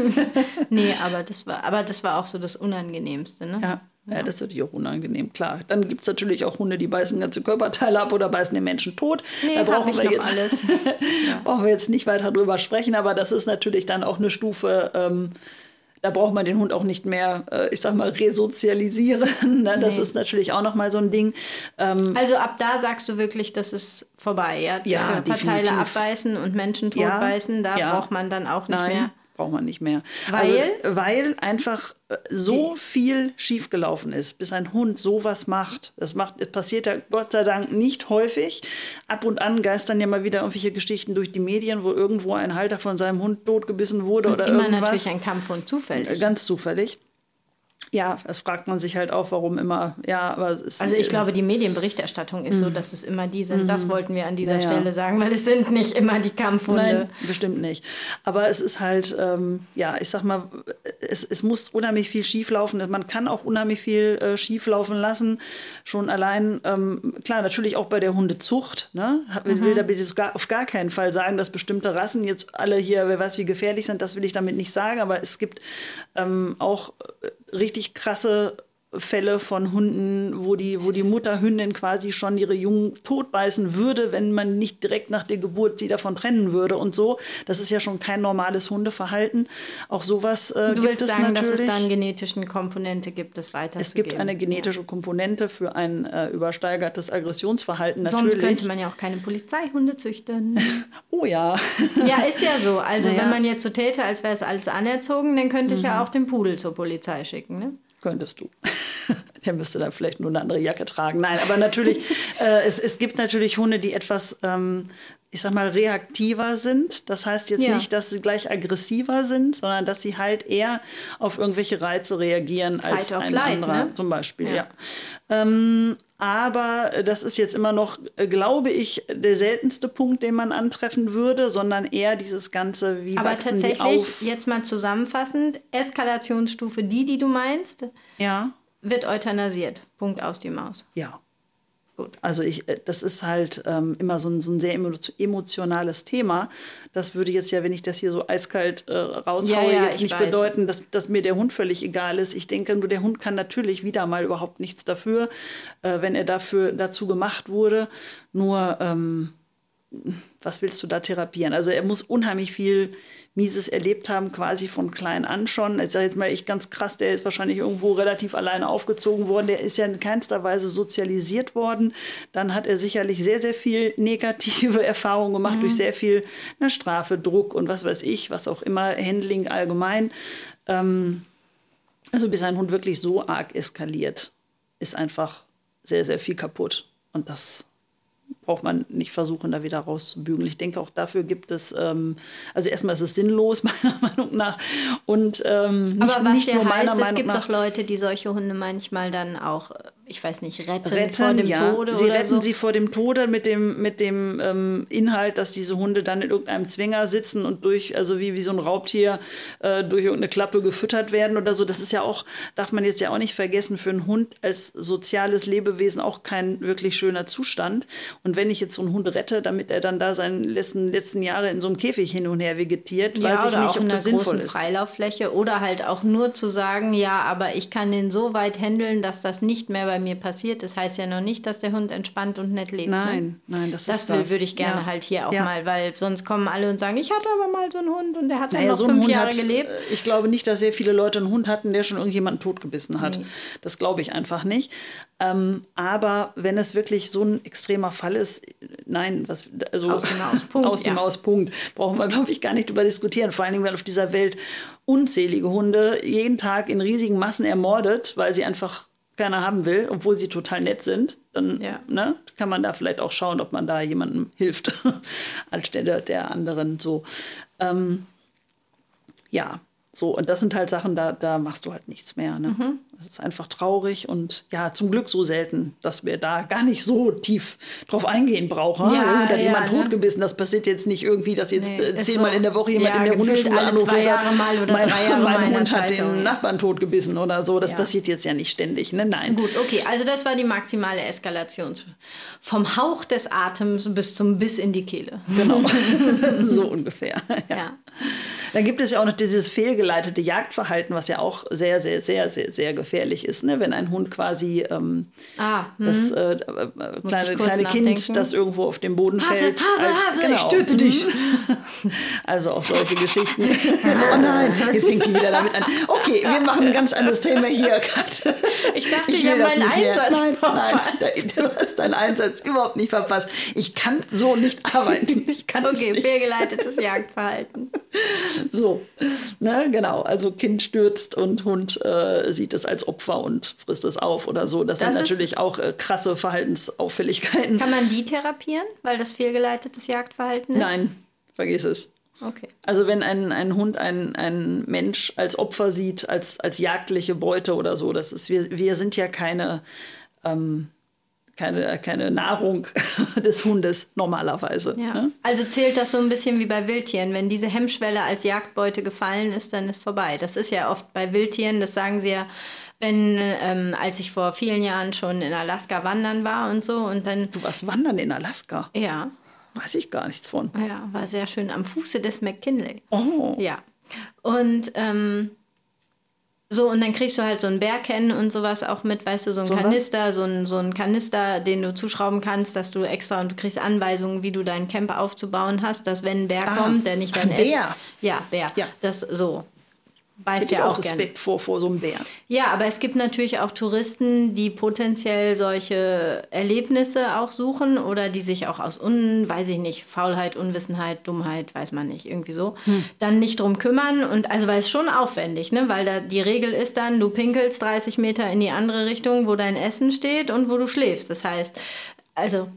(laughs) nee, aber das war, aber das war auch so das Unangenehmste, ne? Ja. Ja, das ist natürlich auch unangenehm, klar. Dann gibt es natürlich auch Hunde, die beißen ganze Körperteile ab oder beißen den Menschen tot. Nee, da brauchen wir jetzt alles. (laughs) ja. brauchen wir jetzt nicht weiter drüber sprechen, aber das ist natürlich dann auch eine Stufe. Ähm, da braucht man den Hund auch nicht mehr, äh, ich sag mal, resozialisieren. ne? Das nee. ist natürlich auch nochmal so ein Ding. Ähm, also ab da sagst du wirklich, das ist vorbei. Ja, ja Körperteile abbeißen und Menschen totbeißen, ja, da ja. braucht man dann auch nicht Nein. mehr braucht man nicht mehr. Weil? Also, weil einfach äh, so die. viel schiefgelaufen ist, bis ein Hund sowas macht. Das, macht. das passiert ja Gott sei Dank nicht häufig. Ab und an geistern ja mal wieder irgendwelche Geschichten durch die Medien, wo irgendwo ein Halter von seinem Hund totgebissen wurde und oder immer irgendwas. natürlich ein Kampfhund zufällig. Ganz zufällig ja, das fragt man sich halt auch, warum immer. Ja, aber es ist, also ich glaube, die Medienberichterstattung ist so, mhm. dass es immer die sind. Das mhm. wollten wir an dieser ja, Stelle sagen, weil es sind nicht immer die Kampfhunde. Nein, bestimmt nicht. Aber es ist halt, ähm, ja, ich sag mal, es, es muss unheimlich viel schieflaufen. Man kann auch unheimlich viel äh, schieflaufen lassen. Schon allein, ähm, klar, natürlich auch bei der Hundezucht. Ne? Ich will mhm. gar, auf gar keinen Fall sagen, dass bestimmte Rassen jetzt alle hier, wer weiß, wie gefährlich sind. Das will ich damit nicht sagen. Aber es gibt ähm, auch äh, richtig krasse Fälle von Hunden, wo die, wo die Mutterhündin quasi schon ihre Jungen totbeißen würde, wenn man nicht direkt nach der Geburt sie davon trennen würde und so. Das ist ja schon kein normales Hundeverhalten. Auch sowas äh, du gibt es sagen, natürlich. dass es da eine genetische Komponente gibt, das weiterzugeben. Es gibt eine genetische Komponente für ein äh, übersteigertes Aggressionsverhalten natürlich. Sonst könnte man ja auch keine Polizeihunde züchten. (laughs) oh ja. ja, ist ja so. Also (laughs) naja. wenn man jetzt so täte, als wäre es alles anerzogen, dann könnte ich mhm. ja auch den Pudel zur Polizei schicken. Ne? Könntest du. (laughs) Der müsste dann vielleicht nur eine andere Jacke tragen. Nein, aber natürlich, (laughs) äh, es, es gibt natürlich Hunde, die etwas, ähm, ich sag mal, reaktiver sind. Das heißt jetzt ja. nicht, dass sie gleich aggressiver sind, sondern dass sie halt eher auf irgendwelche Reize reagieren Fight als ein flight, anderer, ne? zum Beispiel. Ja. ja. Ähm, Aber äh, das ist jetzt immer noch, äh, glaube ich, der seltenste Punkt, den man antreffen würde, sondern eher dieses ganze, wie Aber wachsen die tatsächlich, auf. jetzt mal zusammenfassend, Eskalationsstufe, die, die du meinst, Ja, wird euthanasiert. Punkt aus die Maus. ja. Gut. Also ich, äh, das ist halt ähm, immer so ein, so ein sehr emo- emotionales Thema. Das würde jetzt ja, wenn ich das hier so eiskalt äh, raushaue, Ja, ja, jetzt ich nicht weiß. bedeuten, dass, dass mir der Hund völlig egal ist. Ich denke nur, der Hund kann natürlich wieder mal überhaupt nichts dafür, äh, wenn er dafür dazu gemacht wurde. Nur ähm, was willst du da therapieren? Also er muss unheimlich viel Mieses erlebt haben, quasi von klein an schon. Ich sage jetzt mal, ich ganz krass, der ist wahrscheinlich irgendwo relativ alleine aufgezogen worden. Der ist ja in keinster Weise sozialisiert worden. Dann hat er sicherlich sehr, sehr viel (laughs) negative Erfahrungen gemacht durch sehr viel ne, Strafe, Druck und was weiß ich, was auch immer, Handling allgemein. Ähm, also bis ein Hund wirklich so arg eskaliert, ist einfach sehr, sehr viel kaputt. Und das braucht man nicht versuchen, da wieder rauszubügeln. Ich denke, auch dafür gibt es, ähm, also erstmal ist es sinnlos, (laughs) meiner Meinung nach. Und ähm, nicht, Aber was nicht ja heißt, es gibt nach. doch Leute, die solche Hunde manchmal dann auch, äh, ich weiß nicht, retten, retten, vor dem ja. Tode sie oder retten so. sie vor dem Tode mit dem, mit dem ähm, Inhalt, dass diese Hunde dann in irgendeinem Zwinger sitzen und durch, also wie, wie so ein Raubtier, äh, durch irgendeine Klappe gefüttert werden oder so. Das ist ja auch, darf man jetzt ja auch nicht vergessen, für einen Hund als soziales Lebewesen auch kein wirklich schöner Zustand. Und wenn ich jetzt so einen Hund rette, damit er dann da seine letzten, letzten Jahre in so einem Käfig hin und her vegetiert, ja, weiß ich nicht, ob das sinnvoll ist. Freilauffläche oder halt auch nur zu sagen, ja, aber ich kann den so weit handeln, dass das nicht mehr bei mir passiert. Das heißt ja noch nicht, dass der Hund entspannt und nett lebt. Ne? Nein, nein, das, Das, ist will, das. würde ich gerne Ja. halt hier auch Ja. mal, weil sonst kommen alle und sagen, ich hatte aber mal so einen Hund und der hat Naja, noch so fünf Hund Jahre hat, gelebt. äh, Ich glaube nicht, dass sehr viele Leute einen Hund hatten, der schon irgendjemanden totgebissen hat. Das glaube ich einfach nicht. Ähm, aber wenn es wirklich so ein extremer Fall ist, nein, was, also Aus dem Auspunkt, (laughs) aus dem ja. Auspunkt brauchen wir, glaube ich, gar nicht drüber diskutieren. Vor allen Dingen, weil auf dieser Welt unzählige Hunde jeden Tag in riesigen Massen ermordet, weil sie einfach keiner haben will, obwohl sie total nett sind, dann Ja. ne, kann man da vielleicht auch schauen, ob man da jemandem (laughs) hilft, anstelle der anderen so. Ähm, ja, so, und das sind halt Sachen, da, da machst du halt nichts mehr. Ne? Mhm. Das ist einfach traurig und ja, zum Glück so selten, dass wir da gar nicht so tief drauf eingehen brauchen. Ja, hat ja, jemand ne? totgebissen. Das passiert jetzt nicht irgendwie, dass jetzt Nee, äh, zehnmal so. in der Woche jemand Ja, in der Hundeschule anruft und sagt, Jahre mal oder mein, drei Jahre mein Hund hat Zeitung. den Nachbarn totgebissen oder so. Das Ja. passiert jetzt ja nicht ständig. Ne? Nein. Gut, okay, also das war die maximale Eskalation. Vom Hauch des Atems bis zum Biss in die Kehle. Genau, (laughs) (laughs) so ungefähr. (laughs) Ja. Dann gibt es ja auch noch dieses fehlgeleitete Jagdverhalten, was ja auch sehr, sehr, sehr, sehr, sehr gefährlich ist. Ne? Wenn ein Hund quasi ähm, Ah, hm. das äh, äh, kleine, kleine Kind, das irgendwo auf dem Boden Hase, fällt. Hase, Hase, ich töte Mhm. dich. (laughs) Also auch solche Geschichten. (laughs) oh nein, jetzt fängt die wieder damit an. Okay, wir machen ein ganz anderes Thema hier. (laughs) Kat. Ich dachte, Ich will das nicht mehr. Einsatz Nein, nein, du hast deinen Einsatz überhaupt nicht verpasst. Ich kann so nicht arbeiten. Ich kann es Okay, fehlgeleitetes Jagdverhalten. (laughs) So, ne, genau. Also Kind stürzt und Hund äh, sieht es als Opfer und frisst es auf oder so. Das, Das sind natürlich auch äh, krasse Verhaltensauffälligkeiten. Kann man die therapieren, weil das fehlgeleitetes Jagdverhalten ist? Nein, vergiss es. Okay. Also wenn ein, ein Hund einen, einen Mensch als Opfer sieht, als, als jagdliche Beute oder so, das ist, wir, wir sind ja keine, ähm, keine, keine Nahrung (laughs) des Hundes normalerweise. Ja. Ne? Also zählt das so ein bisschen wie bei Wildtieren. Wenn diese Hemmschwelle als Jagdbeute gefallen ist, dann ist vorbei. Das ist ja oft bei Wildtieren, das sagen sie ja, wenn, ähm, als ich vor vielen Jahren schon in Alaska wandern war und so und dann, Du warst wandern in Alaska. ja, Weiß ich gar nichts von. ja, war sehr schön am Fuße des McKinley. Oh. Ja. Und ähm, so, und dann kriegst du halt so einen Bär kennen und sowas auch mit, weißt du, so ein So was? Kanister, so ein, so ein Kanister, den du zuschrauben kannst, dass du extra und du kriegst Anweisungen, wie du deinen Camper aufzubauen hast, dass wenn ein Bär Ah, kommt, der nicht dein Essen. Bär. Ja, Bär. Ja. Das so. Hätte ich ja auch. Respekt vor, vor so einem Bär. Ja, aber es gibt natürlich auch Touristen, die potenziell solche Erlebnisse auch suchen oder die sich auch aus, un, weiß ich nicht, Faulheit, Unwissenheit, Dummheit, weiß man nicht, irgendwie so, dann nicht drum kümmern. Und also, weil es schon aufwendig, ne? Weil da die Regel ist dann, du pinkelst 30 Meter in die andere Richtung, wo dein Essen steht und wo du schläfst. Das heißt, also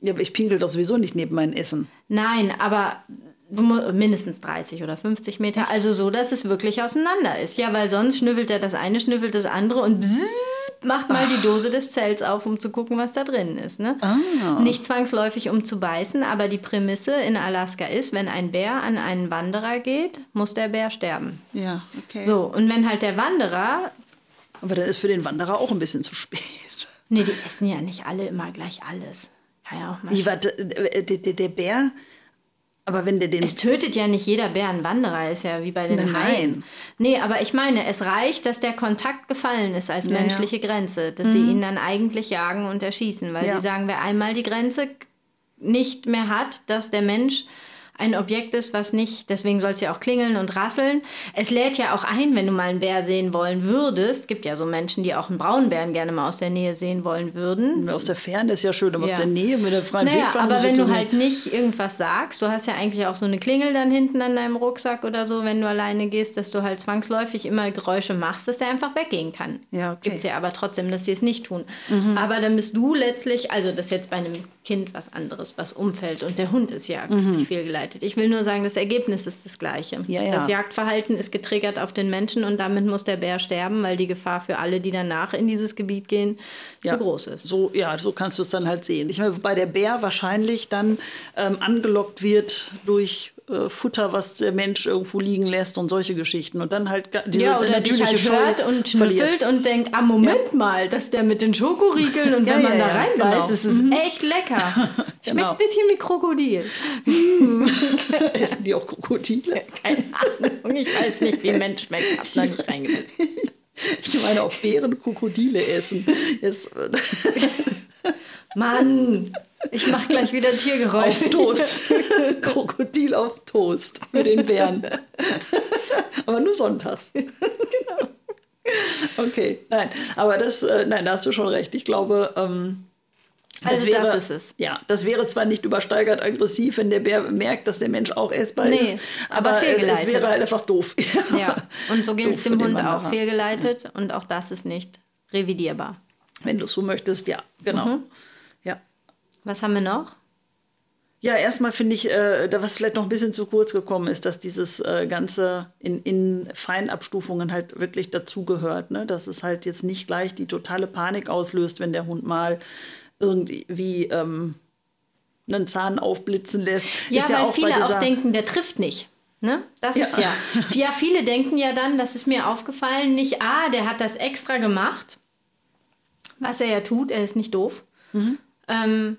Ja, aber ich pinkel doch sowieso nicht neben mein Essen. Nein, aber mindestens 30 oder 50 Meter. Also so, dass es wirklich auseinander ist. Ja, weil sonst schnüffelt er das eine, schnüffelt das andere und bzzzt, macht mal die Dose des Zells auf, um zu gucken, was da drin ist. Ne? Ah. Nicht zwangsläufig, um zu beißen, aber die Prämisse in Alaska ist, wenn ein Bär an einen Wanderer geht, muss der Bär sterben. Ja, okay. So, und wenn halt der Wanderer, Aber dann ist für den Wanderer auch ein bisschen zu spät. nee, die essen ja nicht alle immer gleich alles. Kann ja auch mal Wie, warte, äh, der, der Bär, aber wenn der den... Es tötet ja nicht jeder Bär einen Wanderer, ist ja wie bei den Nein, Haien. nein. Nee, aber ich meine, es reicht, dass der Kontakt gefallen ist als Ja, Mhm. ja. menschliche Grenze, dass sie ihn dann eigentlich jagen und erschießen. Weil Ja. sie sagen, wer einmal die Grenze nicht mehr hat, dass der Mensch ein Objekt ist, was nicht, deswegen soll es ja auch klingeln und rasseln. Es lädt ja auch ein, wenn du mal einen Bär sehen wollen würdest. Es gibt ja so Menschen, die auch einen Braunbären gerne mal aus der Nähe sehen wollen würden. aus der Ferne ist ja schön, aber Ja. aus der Nähe mit der freien Naja, Wildbahn aber wenn du halt nicht irgendwas sagst, du hast ja eigentlich auch so eine Klingel dann hinten an deinem Rucksack oder so, wenn du alleine gehst, dass du halt zwangsläufig immer Geräusche machst, dass der einfach weggehen kann. Ja, okay. Mhm. Gibt's ja aber trotzdem, dass sie es nicht tun. Aber dann bist du letztlich, also das jetzt bei einem Kind was anderes, was umfällt und der Hund ist jagdlich fehlgeleitet. Ich will nur sagen, das Ergebnis ist das gleiche. Ja, ja. Das Jagdverhalten ist getriggert auf den Menschen und damit muss der Bär sterben, weil die Gefahr für alle, die danach in dieses Gebiet gehen, zu groß ist. So, ja, so kannst du es dann halt sehen. Ich meine, wobei der Bär wahrscheinlich dann ähm, angelockt wird durch äh, Futter, was der Mensch irgendwo liegen lässt und solche Geschichten. Und dann halt diese ja, oder dich natürliche halt Scheu hört und schnüffelt und denkt, ah, Moment mal, dass der mit den Schokoriegeln und (laughs) Ja, wenn man ja, da ja, reinbeißt, genau. ist es echt lecker. (laughs) Schmeckt Genau. ein bisschen wie Krokodil. (laughs) Essen die auch Krokodile? Keine Ahnung, ich weiß nicht, wie ein Mensch schmeckt, hab noch nicht reingebissen. Ich meine, auch Bären Krokodile essen. Jetzt, Mann, ich mach gleich wieder Tiergeräusche. auf Toast. (laughs) Krokodil auf Toast für den Bären. Aber nur sonntags. Genau. Okay, nein, aber das, äh, nein, da hast du schon recht. Ich glaube, ähm, Also das ist es. Ja, das wäre zwar nicht übersteigert aggressiv, wenn der Bär merkt, dass der Mensch auch essbar Nee, ist, aber aber, es, wäre halt einfach doof. (laughs) Ja, und so Doof es dem Hund auch fehlgeleitet und auch das ist nicht revidierbar. Wenn du es so möchtest, ja, genau. Mhm. Was haben wir noch? Ja, erstmal finde ich, äh, da was vielleicht noch ein bisschen zu kurz gekommen ist, dass dieses äh, Ganze in, in Feinabstufungen halt wirklich dazugehört. Ne? Dass es halt jetzt nicht gleich die totale Panik auslöst, wenn der Hund mal irgendwie ähm, einen Zahn aufblitzen lässt. Ja, Ist weil auch viele auch denken, der trifft nicht. Ne? Das Ja. ist ja. Ja, viele denken ja dann, das ist mir aufgefallen, nicht, ah, der hat das extra gemacht. Was er ja tut, er ist nicht doof. Mhm. Ähm,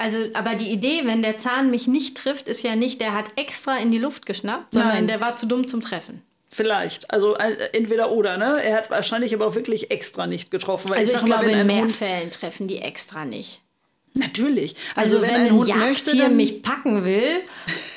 also, aber die Idee, wenn der Zahn mich nicht trifft, ist ja nicht, der hat extra in die Luft geschnappt, sondern Nein. der war zu dumm zum Treffen. Vielleicht. Also äh, entweder oder, ne? Er hat wahrscheinlich aber auch wirklich extra nicht getroffen. Weil Also ich, mal, glaube, wenn in mehr Hund, Fällen treffen die extra nicht. Natürlich. Also, Also, wenn, wenn, ein ein Hund Jagdtier möchte, dann mich packen will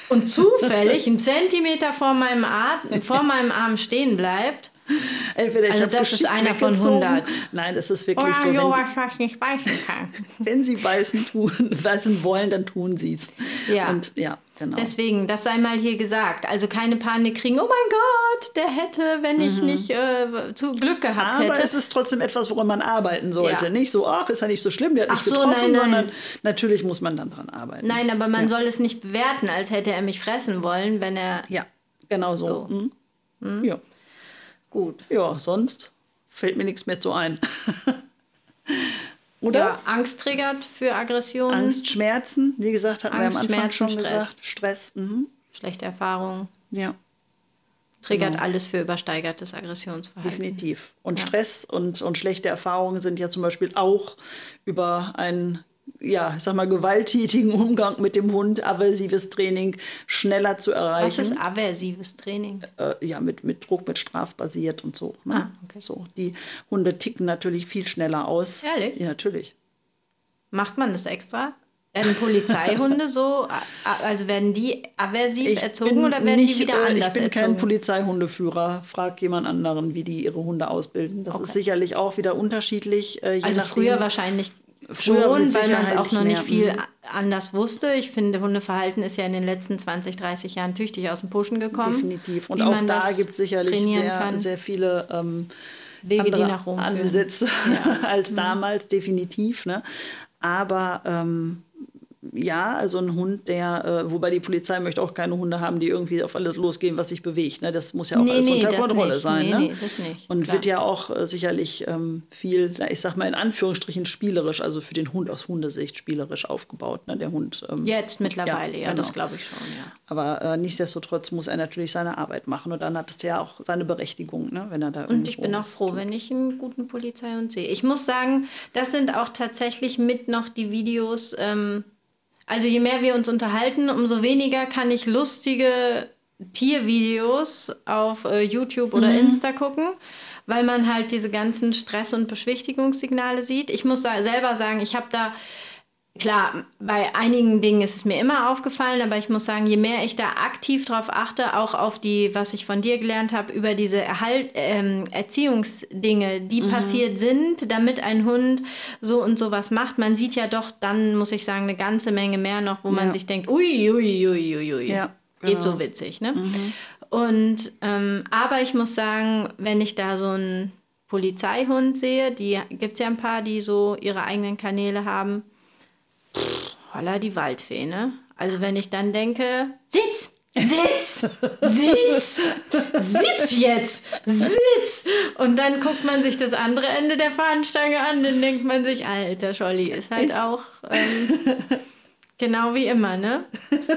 und zufällig einen Zentimeter vor meinem, Arm, vor meinem Arm stehen bleibt, (laughs) entweder Also das ist einer von weggezogen. 100. Nein, es ist wirklich so. oh, Wenn, was, was nicht beißen kann. (laughs) wenn sie beißen, tun, (laughs) beißen wollen, dann tun sie es. Ja. Und ja, genau. Deswegen, das sei mal hier gesagt. Also keine Panik kriegen, oh mein Gott, der hätte, wenn ich nicht äh, zu Glück gehabt Mhm. Aber hätte. es ist trotzdem etwas, woran man arbeiten sollte. Ja. Nicht so, ach, ist ja nicht so schlimm, der hat Ach nicht so, getroffen, nein, nein. sondern natürlich muss man dann dran arbeiten. Nein, aber man soll es nicht bewerten, als hätte er mich fressen wollen, wenn er. Ja, genau so. So. Mhm. Ja. Gut. ja, sonst fällt mir nichts mehr zu ein. (laughs) Oder? Ja, Angst triggert für Aggressionen, Angst, Schmerzen, wie gesagt, hatten Angst, wir am Anfang Schmerzen, schon Stress. gesagt. Stress. Mhm. schlechte Erfahrungen, Ja, triggert Genau. alles für übersteigertes Aggressionsverhalten. definitiv. Und Ja. Stress und, und schlechte Erfahrungen sind ja zum Beispiel auch über einen, ja, ich sag mal, gewalttätigen Umgang mit dem Hund, aversives Training schneller zu erreichen. Was ist aversives Training? äh, ja, mit, mit Druck, mit Straf basiert und so. Ne? Ah, okay. so. Die Hunde ticken natürlich viel schneller aus. Ehrlich? Ja, natürlich. Macht man das extra? Werden Polizeihunde so, also werden die aversiv erzogen oder werden die wieder äh, anders Ich bin kein erzogen? Polizeihundeführer. Frag jemand anderen, wie die ihre Hunde ausbilden. Das Okay. ist sicherlich auch wieder unterschiedlich. Äh, Also nachdem. früher wahrscheinlich schon, weil man es auch noch nicht viel mhm. anders wusste. Ich finde, Hundeverhalten ist ja in den letzten 20, 30 Jahren tüchtig aus dem Pushen gekommen. Definitiv. Und auch da gibt es sicherlich sehr, sehr viele ähm, Wege, die nach Rom. (laughs) Mhm. Ansätze als damals, definitiv. Ne? Aber ähm, ja, also ein Hund, der, äh, wobei die Polizei möchte auch keine Hunde haben, die irgendwie auf alles losgehen, was sich bewegt. Ne? Das muss ja auch nee, alles nee, unter Kontrolle sein. Nee, ne? nee, das nicht. Und klar. wird ja auch äh, sicherlich ähm, viel, ich sag mal in Anführungsstrichen spielerisch, also für den Hund aus Hundesicht spielerisch aufgebaut. Ne? Der Hund. Ähm, Jetzt mittlerweile, ja, ja genau. das glaube ich schon, ja. Aber äh, nichtsdestotrotz muss er natürlich seine Arbeit machen und dann hat es ja auch seine Berechtigung, ne? wenn er da Und ich bin auch froh, tut. wenn ich einen guten Polizeihund sehe. Ich muss sagen, das sind auch tatsächlich mit noch die Videos. Ähm, also je mehr wir uns unterhalten, umso weniger kann ich lustige Tiervideos auf äh, YouTube oder mhm. Insta gucken, weil man halt diese ganzen Stress- und Beschwichtigungssignale sieht. Ich muss da selber sagen, ich habe da Klar, bei einigen Dingen ist es mir immer aufgefallen, aber ich muss sagen, je mehr ich da aktiv drauf achte, auch auf die, was ich von dir gelernt habe, über diese Erhalt, ähm, Erziehungsdinge, die mhm. passiert sind, damit ein Hund so und so was macht, man sieht ja doch dann, muss ich sagen, eine ganze Menge mehr noch, wo ja. man sich denkt, ui, ui, ui, ui, ui. Ja, genau. Geht so witzig, ne? Mhm. Und, ähm, aber ich muss sagen, wenn ich da so einen Polizeihund sehe, die gibt es ja ein paar, die so ihre eigenen Kanäle haben, holla die Waldfee, ne? Also wenn ich dann denke, Sitz! Sitz! (laughs) Sitz! Sitz jetzt! Sitz! Und dann guckt man sich das andere Ende der Fahnenstange an, dann denkt man sich, alter Scholli ist halt auch ähm, genau wie immer, ne?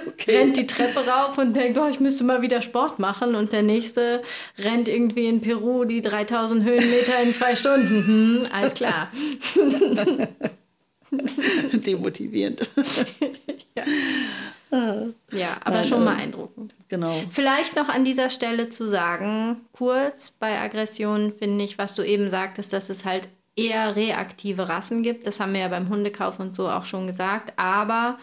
Okay. Rennt die Treppe rauf und denkt, oh, ich müsste mal wieder Sport machen. Und der nächste rennt irgendwie in Peru die 3000 Höhenmeter in zwei Stunden. Hm, alles klar. (laughs) (laughs) Demotivierend. ja. ja, aber Nein, schon mal beeindruckend. Genau. Vielleicht noch an dieser Stelle zu sagen, kurz bei Aggressionen finde ich, was du eben sagtest, dass es halt eher reaktive Rassen gibt. Das haben wir ja beim Hundekauf und so auch schon gesagt. Aber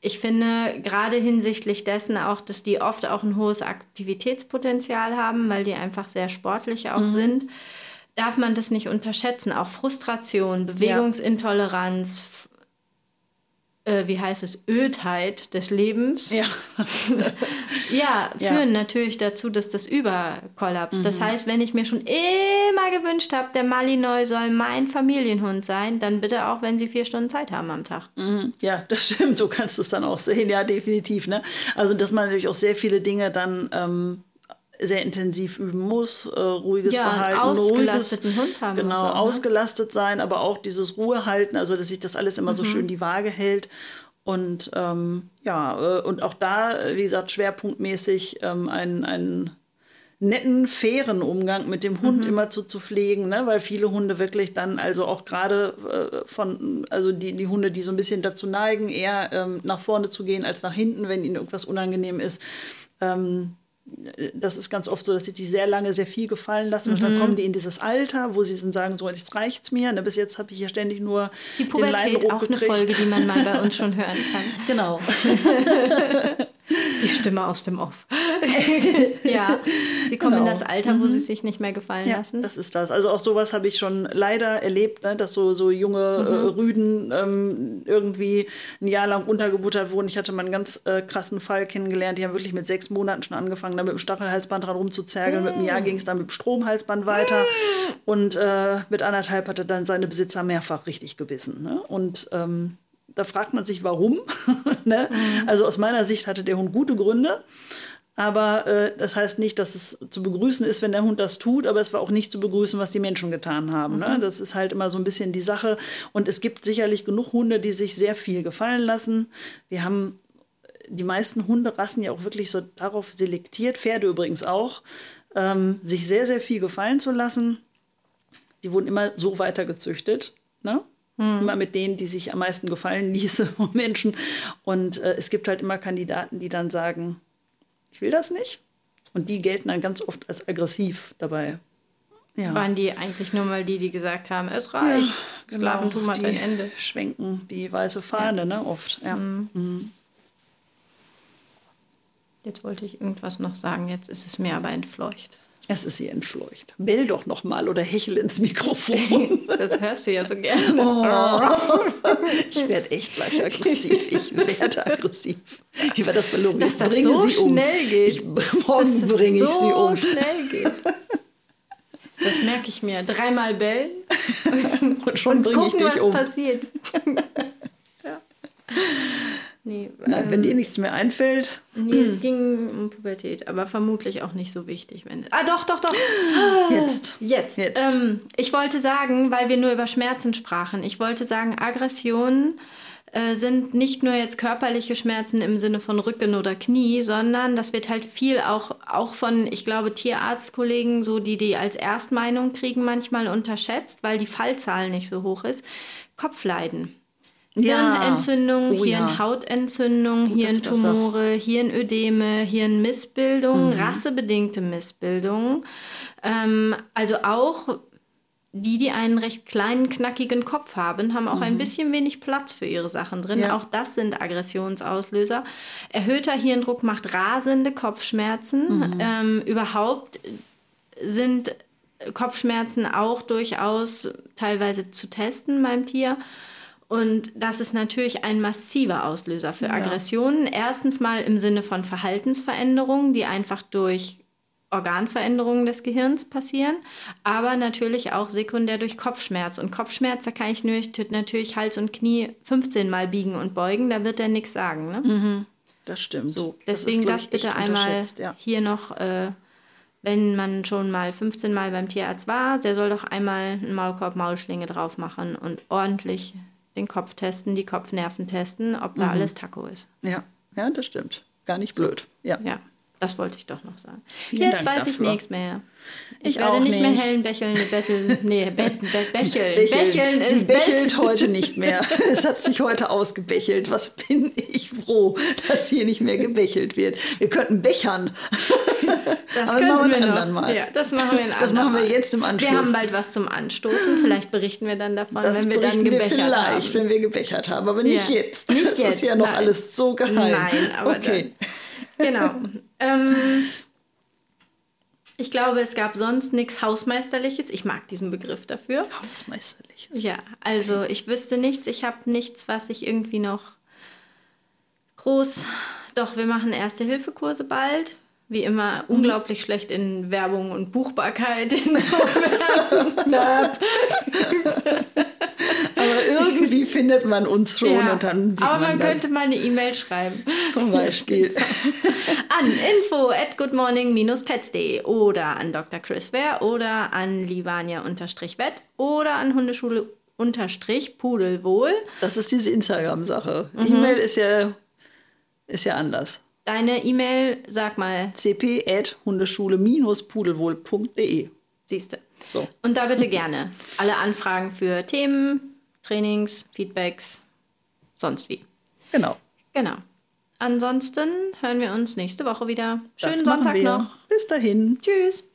ich finde gerade hinsichtlich dessen auch, dass die oft auch ein hohes Aktivitätspotenzial haben, weil die einfach sehr sportlich auch mhm. sind darf man das nicht unterschätzen. Auch Frustration, Bewegungsintoleranz, äh, wie heißt es, Ödheit des Lebens. Ja, (laughs) ja führen ja. natürlich dazu, dass das überkollapst. Mhm. Das heißt, wenn ich mir schon immer gewünscht habe, der Malinois soll mein Familienhund sein, dann bitte auch, wenn Sie vier Stunden Zeit haben am Tag. Mhm. Ja, das stimmt. So kannst du es dann auch sehen. Ja, definitiv. Ne? Also, dass man natürlich auch sehr viele Dinge dann ähm, sehr intensiv üben muss, äh, ruhiges ja, Verhalten, ausgelasteten ruhiges, Hund haben genau, auch, ne? ausgelastet sein, aber auch dieses Ruhe halten, also dass sich das alles immer mhm. so schön die Waage hält. Und ähm, ja, äh, und auch da, wie gesagt, schwerpunktmäßig ähm, einen, einen netten, fairen Umgang mit dem Hund mhm. immer zu, zu pflegen, ne? weil viele Hunde wirklich dann, also auch gerade äh, von, also die, die Hunde, die so ein bisschen dazu neigen, eher ähm, nach vorne zu gehen als nach hinten, wenn ihnen irgendwas unangenehm ist. Ähm, das ist ganz oft so, dass sie die sehr lange sehr viel gefallen lassen mhm. und dann mhm. kommen die in dieses Alter, wo sie dann sagen, so jetzt reicht's mir. Ne, bis jetzt habe ich hier ständig nur die Pubertät auch gekriegt. eine Folge, die man mal bei uns schon hören (laughs) kann. Genau. (laughs) (laughs) Die Stimme aus dem Off. (laughs) ja, sie kommen genau. in das Alter, wo mhm. sie sich nicht mehr gefallen ja, lassen. Das ist das. Also auch sowas habe ich schon leider erlebt, ne, dass so, so junge mhm. äh, Rüden ähm, irgendwie ein Jahr lang untergebuttert wurden. Ich hatte mal einen ganz äh, krassen Fall kennengelernt. Die haben wirklich mit sechs Monaten schon angefangen, da mit dem Stachelhalsband dran rumzuzergeln. Mhm. Mit einem Jahr ging es dann mit dem Stromhalsband weiter. Mhm. Und äh, mit anderthalb hatte dann seine Besitzer mehrfach richtig gebissen. Ne? Und ähm, da fragt man sich, warum. (laughs) ne? mhm. Also aus meiner Sicht hatte der Hund gute Gründe. Aber äh, das heißt nicht, dass es zu begrüßen ist, wenn der Hund das tut, aber es war auch nicht zu begrüßen, was die Menschen getan haben. Ne? Mhm. Ne? Das ist halt immer so ein bisschen die Sache. Und es gibt sicherlich genug Hunde, die sich sehr viel gefallen lassen. Wir haben die meisten Hunderassen ja auch wirklich so darauf selektiert, Pferde übrigens auch, ähm, sich sehr, sehr viel gefallen zu lassen. Die wurden immer so weitergezüchtet. Ne? Mhm. Immer mit denen, die sich am meisten gefallen (laughs) ließen von Menschen. Und äh, es gibt halt immer Kandidaten, die dann sagen, ich will das nicht. Und die gelten dann ganz oft als aggressiv dabei. Ja. Waren die eigentlich nur mal die, die gesagt haben, es reicht, ja, Sklaventum genau, hat ein Ende. Schwenken die weiße Fahne, ja. ne, oft. Ja. Mhm. Mhm. Jetzt wollte ich irgendwas noch sagen, jetzt ist es mir aber entfleucht. Es ist ihr entfleucht. Bell doch noch mal oder hechel ins Mikrofon. (laughs) Das hörst du ja so gerne. (laughs) Oh. Ich werde echt gleich aggressiv. Ich werde aggressiv. Wie war das bei? Dass das bringe so sie um. schnell geht. Ich, morgen bringe ich so sie um. schnell geht. Das merke ich mir. Dreimal bellen (laughs) und schon bringe ich dich was um. was passiert. ja. Nee, Nein, ähm, wenn dir nichts mehr einfällt. Nee, es ging um Pubertät, aber vermutlich auch nicht so wichtig. Wenn ah, doch, doch, doch. (gasps) Jetzt. Jetzt. Jetzt. Ähm, ich wollte sagen, weil wir nur über Schmerzen sprachen, ich wollte sagen, Aggressionen äh, sind nicht nur jetzt körperliche Schmerzen im Sinne von Rücken oder Knie, sondern das wird halt viel auch, auch von, ich glaube, Tierarztkollegen, so die die als Erstmeinung kriegen, manchmal unterschätzt, weil die Fallzahl nicht so hoch ist. Kopfleiden. Ja. Hirnentzündung, Oh ja. Hirnhautentzündung, Gut, dass du das Hirntumore, Hirnödeme, Hirnmissbildung, rassebedingte Missbildungen. Ähm, also auch die, die einen recht kleinen, knackigen Kopf haben, haben auch ein bisschen wenig Platz für ihre Sachen drin. Ja. Auch das sind Aggressionsauslöser. Erhöhter Hirndruck macht rasende Kopfschmerzen. Ähm, überhaupt sind Kopfschmerzen auch durchaus teilweise zu testen beim Tier. Und das ist natürlich ein massiver Auslöser für Aggressionen. Erstens mal im Sinne von Verhaltensveränderungen, die einfach durch Organveränderungen des Gehirns passieren, aber natürlich auch sekundär durch Kopfschmerz. Und Kopfschmerz, da kann ich nur, natürlich Hals und Knie 15 Mal biegen und beugen, da wird er nichts sagen. Ne? Das stimmt. So, Das ist, deswegen das, bitte einmal Ja. hier noch, äh, wenn man schon mal 15 Mal beim Tierarzt war, der soll doch einmal einen Maulkorb-Maulschlinge drauf machen und ordentlich den Kopf testen, die Kopfnerven testen, ob Mhm. da alles Taco ist. Ja. ja, das stimmt. Gar nicht blöd. Ja. Ja, das wollte ich doch noch sagen. Vielen Jetzt Dank weiß ich dafür. nichts mehr. Ich, Ich werde auch nicht mehr nicht. hellen, becheln, betteln, nee, (laughs) bet, bet, becheln. Bächeln. Becheln Sie bächelt heute nicht mehr. (laughs) Es hat sich heute ausgebächelt. Was bin ich froh, dass hier nicht mehr gebächelt wird. Wir könnten bechern. Das Aber können machen wir noch. Mal. Ja, das machen wir Das machen wir jetzt im Anschluss. Wir haben bald was zum Anstoßen. Vielleicht berichten wir dann davon, Das wenn wir dann berichten wir gebechert vielleicht, haben. wenn wir gebechert haben, aber nicht Ja. jetzt. Nicht das jetzt, ist ja noch nein. alles so geheim. Nein, aber okay. Genau. ähm, ich glaube, es gab sonst nichts Hausmeisterliches. Ich mag diesen Begriff dafür. Hausmeisterliches. Ja, also ich wüsste nichts. Ich habe nichts, was ich irgendwie noch groß. Doch, wir machen Erste-Hilfe-Kurse bald. Wie immer unglaublich schlecht in Werbung und Buchbarkeit. (laughs) Insofern. Aber irgendwie findet man uns schon ja. und dann sieht Aber man, man könnte mal eine E-Mail schreiben. zum Beispiel. (laughs) An info at goodmorning-pets.de oder an Dr. Chris Ware oder an livania-wett oder an Hundeschule-pudelwohl. Das ist diese Instagram-Sache. Mhm. E-Mail ist ja, ist ja anders. Deine E-Mail, sag mal, cp.hundeschule-pudelwohl.de siehste. So. Und da bitte gerne alle Anfragen für Themen, Trainings, Feedbacks, sonst wie. Genau. Genau. Ansonsten hören wir uns nächste Woche wieder. Schönen Sonntag wir. noch. Bis dahin. Tschüss.